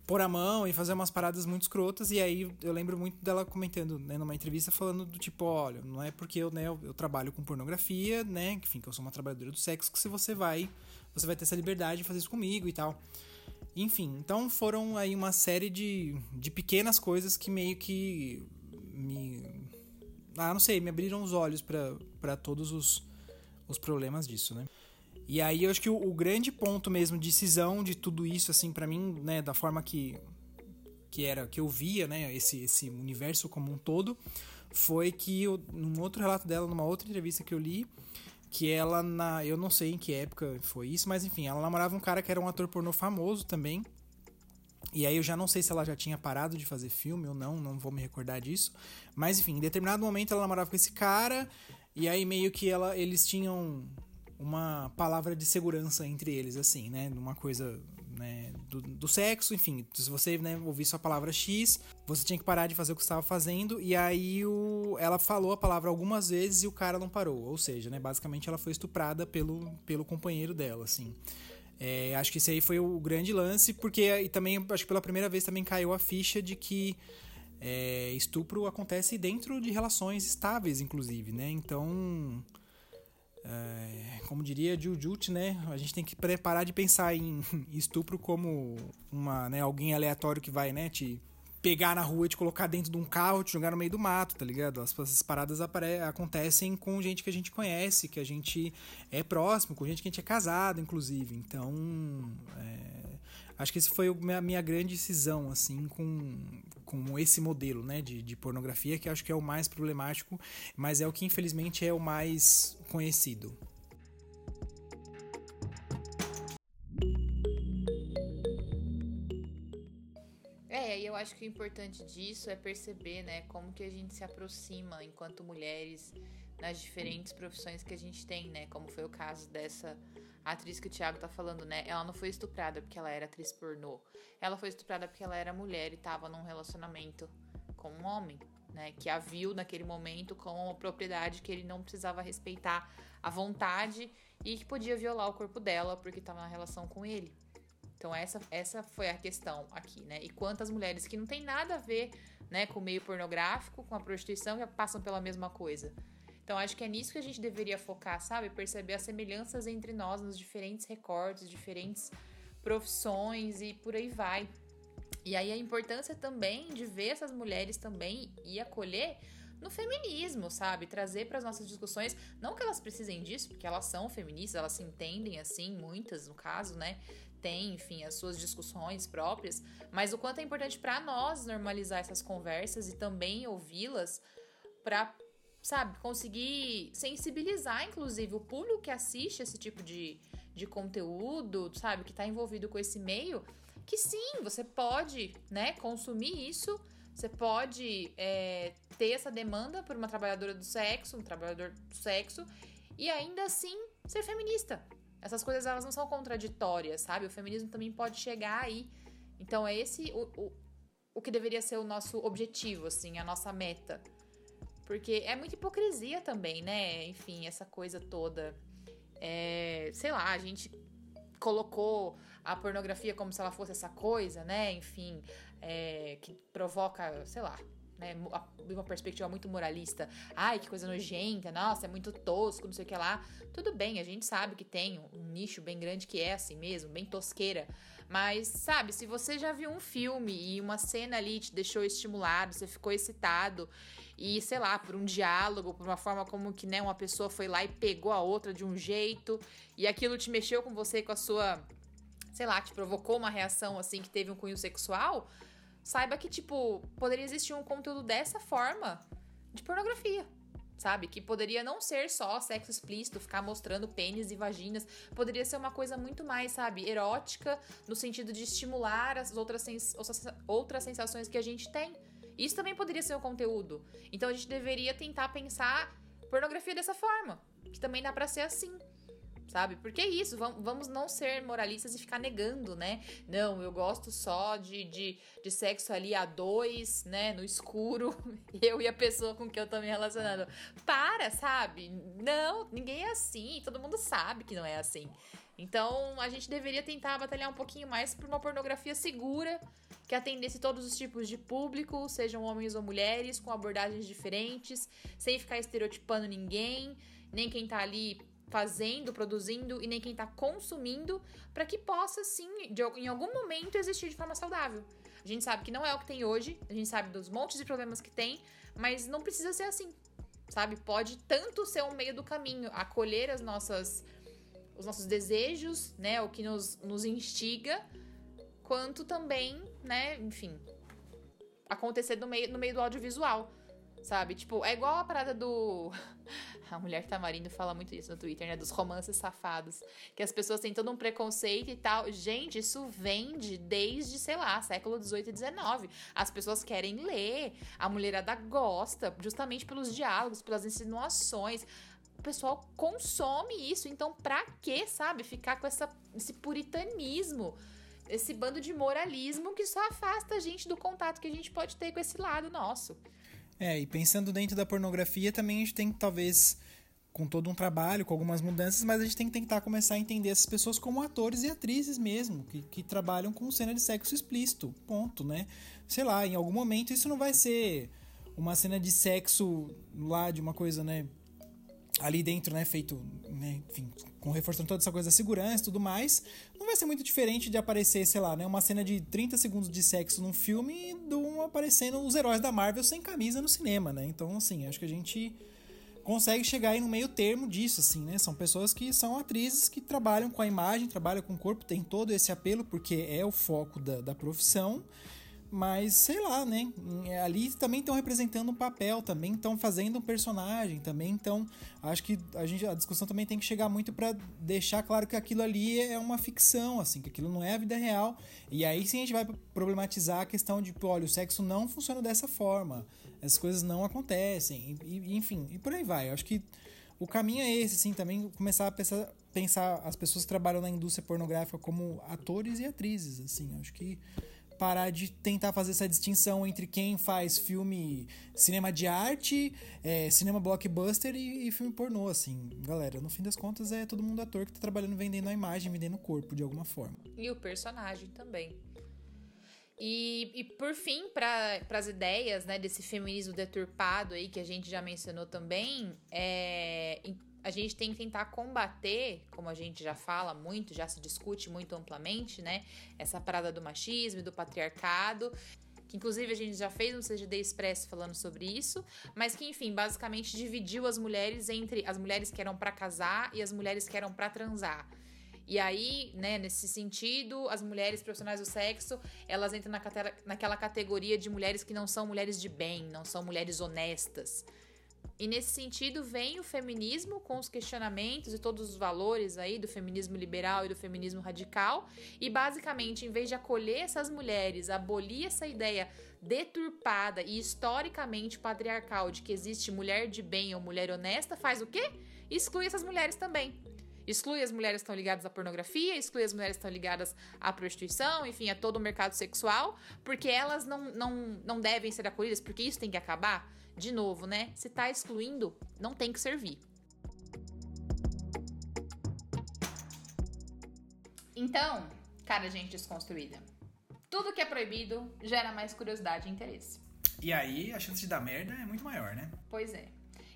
pôr a mão e fazer umas paradas muito escrotas. E aí eu lembro muito dela comentando, né, numa entrevista, falando do tipo, olha, não é porque eu, né, eu, trabalho com pornografia, né, enfim, que eu sou uma trabalhadora do sexo, que se você vai, você vai ter essa liberdade de fazer isso comigo e tal. Enfim, então foram aí uma série de, de pequenas coisas que meio que me. Ah, não sei, me abriram os olhos para todos os, os problemas disso, né? E aí eu acho que o, o grande ponto mesmo de cisão de tudo isso, assim, para mim, né, da forma que, que era, que eu via, né, esse, esse universo como um todo, foi que eu, num outro relato dela, numa outra entrevista que eu li, que ela, na, eu não sei em que época foi isso, mas enfim, ela namorava um cara que era um ator pornô famoso também. E aí eu já não sei se ela já tinha parado de fazer filme ou não, não vou me recordar disso. Mas enfim, em determinado momento ela namorava com esse cara, e aí meio que ela, eles tinham uma palavra de segurança entre eles, assim, né? Uma coisa né, do, do, sexo, enfim, se você né, ouvisse a palavra X, você tinha que parar de fazer o que estava fazendo, e aí o, ela falou a palavra algumas vezes e o cara não parou, ou seja, né, basicamente ela foi estuprada pelo, pelo companheiro dela, assim. É, acho que esse aí foi o grande lance, porque e também, acho que pela primeira vez também caiu a ficha de que é, estupro acontece dentro de relações estáveis, inclusive, né, então como diria Jujut, né? A gente tem que preparar de pensar em estupro como uma, né, alguém aleatório que vai, né, te pegar na rua te colocar dentro de um carro, te jogar no meio do mato, tá ligado? As, paradas acontecem com gente que a gente conhece, que a gente é próximo, com gente que a gente é casado, inclusive. Então, é, acho que esse foi a minha, minha grande decisão, assim, com, com esse modelo né, de, de pornografia, que acho que é o mais problemático, mas é o que infelizmente é o mais conhecido. É, e eu acho que o importante disso é perceber, né, como que a gente se aproxima enquanto mulheres nas diferentes profissões que a gente tem, né, como foi o caso dessa atriz que o Thiago tá falando, né, ela não foi estuprada porque ela era atriz pornô, ela foi estuprada porque ela era mulher e estava num relacionamento com um homem, né? Que a viu naquele momento como uma propriedade que ele não precisava respeitar à vontade e que podia violar o corpo dela porque estava na relação com ele. Então essa, essa foi a questão aqui, né? E quantas mulheres que não tem nada a ver, né, com o meio pornográfico, com a prostituição, que passam pela mesma coisa. Então acho que é nisso que a gente deveria focar, sabe? Perceber as semelhanças entre nós nos diferentes recortes, diferentes profissões e por aí vai. E aí a importância também de ver essas mulheres também e acolher no feminismo, sabe? Trazer para as nossas discussões, não que elas precisem disso, porque elas são feministas, elas se entendem assim, muitas no caso, né? Tem, enfim, as suas discussões próprias, mas o quanto é importante para nós normalizar essas conversas e também ouvi-las para sabe, conseguir sensibilizar, inclusive, o público que assiste esse tipo de, de conteúdo, sabe, que está envolvido com esse meio, que sim, você pode, né, consumir isso, você pode é, ter essa demanda por uma trabalhadora do sexo, um trabalhador do sexo, e ainda assim ser feminista. Essas coisas elas não são contraditórias, sabe? O feminismo também pode chegar aí. Então é esse o, o, o que deveria ser o nosso objetivo, assim, a nossa meta. Porque é muita hipocrisia também, né? Enfim, essa coisa toda é, sei lá, a gente colocou a pornografia como se ela fosse essa coisa, né? Enfim, é, que provoca, sei lá, né, uma perspectiva muito moralista. Ai, que coisa nojenta, nossa, é muito tosco, não sei o que lá. Tudo bem, a gente sabe que tem um nicho bem grande que é assim mesmo, bem tosqueira. Mas, sabe, se você já viu um filme e uma cena ali te deixou estimulado, você ficou excitado e, sei lá, por um diálogo, por uma forma como que, né, uma pessoa foi lá e pegou a outra de um jeito e aquilo te mexeu com você, com a sua, sei lá, te provocou uma reação assim que teve um cunho sexual, saiba que, tipo, poderia existir um conteúdo dessa forma de pornografia sabe? Que poderia não ser só sexo explícito, ficar mostrando pênis e vaginas, poderia ser uma coisa muito mais, sabe, erótica, no sentido de estimular as outras, sens outras sensações que a gente tem. Isso também poderia ser um conteúdo. Então a gente deveria tentar pensar pornografia dessa forma, que também dá para ser assim sabe? Porque é isso, vamos não ser moralistas e ficar negando, né? Não, eu gosto só de, de, de sexo ali a dois, né? No escuro, eu e a pessoa com que eu tô me relacionando. Para, sabe? Não, ninguém é assim, todo mundo sabe que não é assim. Então, a gente deveria tentar batalhar um pouquinho mais por uma pornografia segura, que atendesse todos os tipos de público, sejam homens ou mulheres, com abordagens diferentes, sem ficar estereotipando ninguém, nem quem tá ali fazendo, produzindo e nem quem está consumindo, para que possa sim, de, em algum momento, existir de forma saudável. A gente sabe que não é o que tem hoje, a gente sabe dos montes de problemas que tem, mas não precisa ser assim, sabe? Pode tanto ser um meio do caminho, acolher as nossas os nossos desejos, né, o que nos, nos instiga, quanto também, né, enfim, acontecer no meio, no meio do audiovisual, sabe? Tipo, é igual a parada do A mulher tamarindo fala muito isso no Twitter, né? Dos romances safados. Que as pessoas têm todo um preconceito e tal. Gente, isso vende desde, sei lá, século XVIII e XIX. As pessoas querem ler. A mulherada gosta, justamente pelos diálogos, pelas insinuações. O pessoal consome isso. Então, pra que, sabe? Ficar com essa, esse puritanismo esse bando de moralismo que só afasta a gente do contato que a gente pode ter com esse lado nosso. É, e pensando dentro da pornografia, também a gente tem que, talvez, com todo um trabalho, com algumas mudanças, mas a gente tem que tentar começar a entender essas pessoas como atores e atrizes mesmo, que, que trabalham com cena de sexo explícito. Ponto, né? Sei lá, em algum momento isso não vai ser uma cena de sexo lá de uma coisa, né? Ali dentro, né, feito, né, enfim, com reforçando toda essa coisa da segurança e tudo mais, não vai ser muito diferente de aparecer, sei lá, né, uma cena de 30 segundos de sexo num filme do aparecendo os heróis da Marvel sem camisa no cinema, né? Então, assim, acho que a gente consegue chegar aí no meio termo disso, assim, né? São pessoas que são atrizes que trabalham com a imagem, trabalham com o corpo, tem todo esse apelo porque é o foco da, da profissão mas, sei lá, né? Ali também estão representando um papel, também estão fazendo um personagem, também então acho que a gente a discussão também tem que chegar muito para deixar claro que aquilo ali é uma ficção, assim, que aquilo não é a vida real. E aí sim a gente vai problematizar a questão de, olha, o sexo não funciona dessa forma, essas coisas não acontecem, e, e, enfim, e por aí vai. Eu acho que o caminho é esse, assim, também começar a pensar, pensar as pessoas que trabalham na indústria pornográfica como atores e atrizes, assim, acho que parar de tentar fazer essa distinção entre quem faz filme cinema de arte, é, cinema blockbuster e, e, filme pornô, assim. Galera, no fim das contas é todo mundo ator que tá trabalhando vendendo a imagem, vendendo o corpo de alguma forma. E o personagem também. E, e por fim, para as ideias né, desse feminismo deturpado aí que a gente já mencionou também, é a gente tem que tentar combater, como a gente já fala muito, já se discute muito amplamente, né? Essa parada do machismo e do patriarcado. Que inclusive a gente já fez um CGD Express falando sobre isso, mas que enfim, basicamente dividiu as mulheres entre as mulheres que eram para casar e as mulheres que eram para transar. E aí, né, nesse sentido, as mulheres profissionais do sexo, elas entram na, naquela categoria de mulheres que não são mulheres de bem, não são mulheres honestas. E nesse sentido vem o feminismo com os questionamentos e todos os valores aí do feminismo liberal e do feminismo radical, e basicamente, em vez de acolher essas mulheres, abolir essa ideia deturpada e historicamente patriarcal de que existe mulher de bem ou mulher honesta, faz o quê? Exclui essas mulheres também. Exclui as mulheres que estão ligadas à pornografia, exclui as mulheres que estão ligadas à prostituição, enfim, a todo o mercado sexual, porque elas não, não, não devem ser acolhidas, porque isso tem que acabar de novo, né? Se tá excluindo, não tem que servir. Então, cara, gente desconstruída, tudo que é proibido gera mais curiosidade e interesse. E aí a chance de dar merda é muito maior, né? Pois é.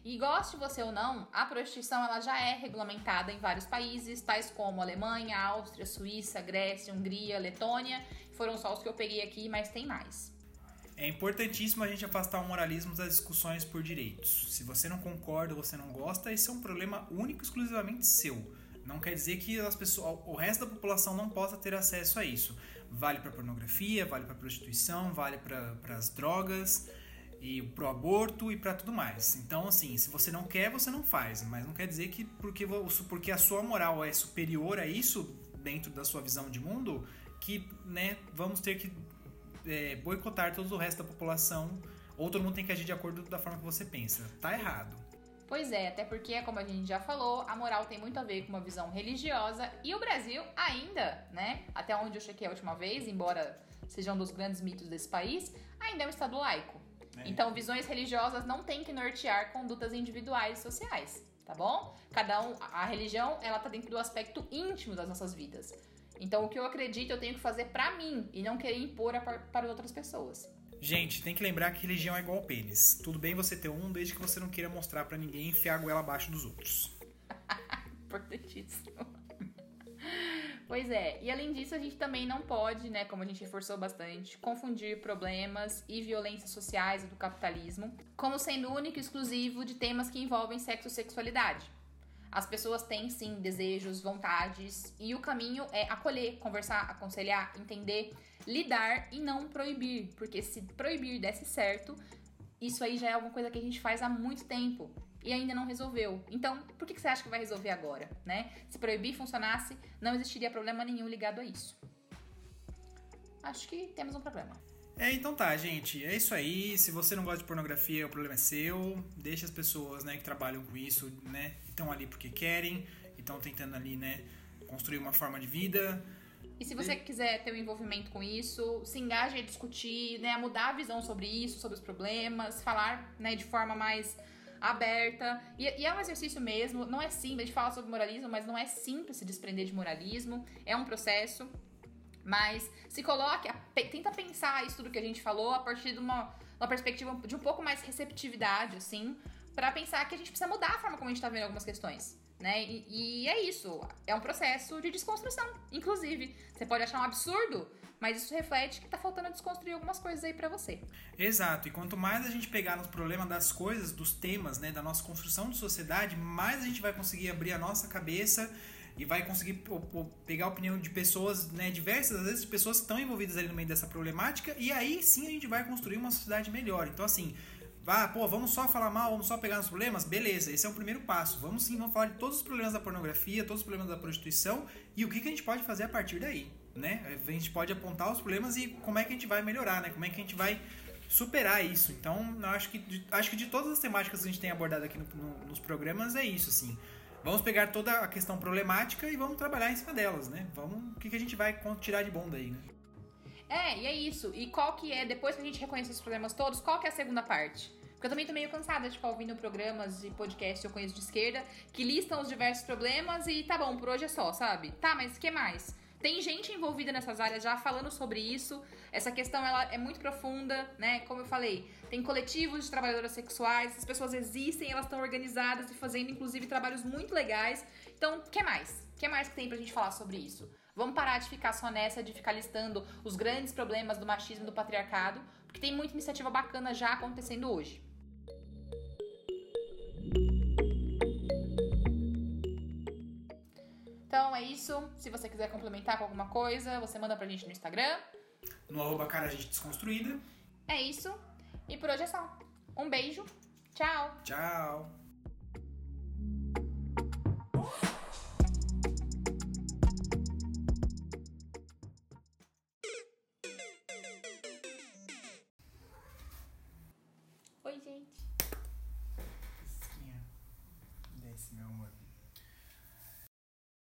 E goste você ou não, a prostituição ela já é regulamentada em vários países, tais como Alemanha, Áustria, Suíça, Grécia, Hungria, Letônia. Foram só os que eu peguei aqui, mas tem mais. É importantíssimo a gente afastar o moralismo das discussões por direitos. Se você não concorda você não gosta, esse é um problema único e exclusivamente seu. Não quer dizer que as pessoas, o resto da população não possa ter acesso a isso. Vale para pornografia, vale para prostituição, vale para as drogas e pro aborto e para tudo mais. Então, assim, se você não quer, você não faz, mas não quer dizer que porque, porque a sua moral é superior a isso dentro da sua visão de mundo, que, né, vamos ter que é, boicotar todo o resto da população ou todo mundo tem que agir de acordo da forma que você pensa. Tá errado. Pois é, até porque, como a gente já falou, a moral tem muito a ver com uma visão religiosa e o Brasil ainda, né, até onde eu chequei a última vez, embora seja um dos grandes mitos desse país, ainda é um estado laico. É. Então, visões religiosas não têm que nortear condutas individuais e sociais, tá bom? Cada um, a religião, ela tá dentro do aspecto íntimo das nossas vidas. Então, o que eu acredito, eu tenho que fazer para mim e não querer impor para outras pessoas. Gente, tem que lembrar que religião é igual pênis. Tudo bem você ter um, desde que você não queira mostrar para ninguém e enfiar a goela abaixo dos outros. Importantíssimo. Pois é, e além disso, a gente também não pode, né, como a gente reforçou bastante, confundir problemas e violências sociais do capitalismo como sendo único e exclusivo de temas que envolvem sexo e sexualidade. As pessoas têm sim desejos, vontades, e o caminho é acolher, conversar, aconselhar, entender, lidar e não proibir, porque se proibir desse certo, isso aí já é alguma coisa que a gente faz há muito tempo e ainda não resolveu. Então, por que você acha que vai resolver agora, né? Se proibir funcionasse, não existiria problema nenhum ligado a isso. Acho que temos um problema. É, então tá, gente. É isso aí. Se você não gosta de pornografia, o problema é seu. Deixa as pessoas, né, que trabalham com isso, né, estão ali porque querem, estão tentando ali, né, construir uma forma de vida. E se você e... quiser ter um envolvimento com isso, se engaje a discutir, né, a mudar a visão sobre isso, sobre os problemas, falar, né, de forma mais aberta. E, e, é um exercício mesmo, não é simples, a gente fala sobre moralismo, mas não é simples se desprender de moralismo, é um processo. Mas se coloque, tenta pensar isso tudo que a gente falou a partir de uma, uma perspectiva de um pouco mais receptividade, assim, para pensar que a gente precisa mudar a forma como a gente tá vendo algumas questões. Né? E, e é isso, é um processo de desconstrução. Inclusive, você pode achar um absurdo, mas isso reflete que tá faltando desconstruir algumas coisas aí para você. Exato, e quanto mais a gente pegar nos problemas das coisas, dos temas, né, da nossa construção de sociedade, mais a gente vai conseguir abrir a nossa cabeça e vai conseguir pegar a opinião de pessoas, né, diversas, às vezes pessoas que estão envolvidas ali no meio dessa problemática, e aí sim a gente vai construir uma sociedade melhor. Então, assim, ah, pô, vamos só falar mal, vamos só pegar nos problemas? Beleza, esse é o primeiro passo. Vamos sim, vamos falar de todos os problemas da pornografia, todos os problemas da prostituição e o que, que a gente pode fazer a partir daí, né? A gente pode apontar os problemas e como é que a gente vai melhorar, né? Como é que a gente vai superar isso. Então, eu acho que de, acho que de todas as temáticas que a gente tem abordado aqui no, no, nos programas é isso, assim. Vamos pegar toda a questão problemática e vamos trabalhar em cima delas, né? Vamos, o que, que a gente vai tirar de bom daí, né? É, e é isso. E qual que é, depois que a gente reconhece os problemas todos, qual que é a segunda parte? Porque eu também tô meio cansada de ficar ouvindo programas e podcasts que eu conheço de esquerda que listam os diversos problemas e tá bom, por hoje é só, sabe? Tá, mas que mais? Tem gente envolvida nessas áreas já falando sobre isso. Essa questão ela é muito profunda, né? Como eu falei, tem coletivos de trabalhadoras sexuais, as pessoas existem, elas estão organizadas e fazendo inclusive trabalhos muito legais. Então, que mais? Que mais que tem pra gente falar sobre isso? Vamos parar de ficar só nessa de ficar listando os grandes problemas do machismo e do patriarcado, porque tem muita iniciativa bacana já acontecendo hoje. Então é isso. Se você quiser complementar com alguma coisa, você manda pra gente no Instagram. No arroba cara gente desconstruída. É isso. E por hoje é só. Um beijo. Tchau. Tchau.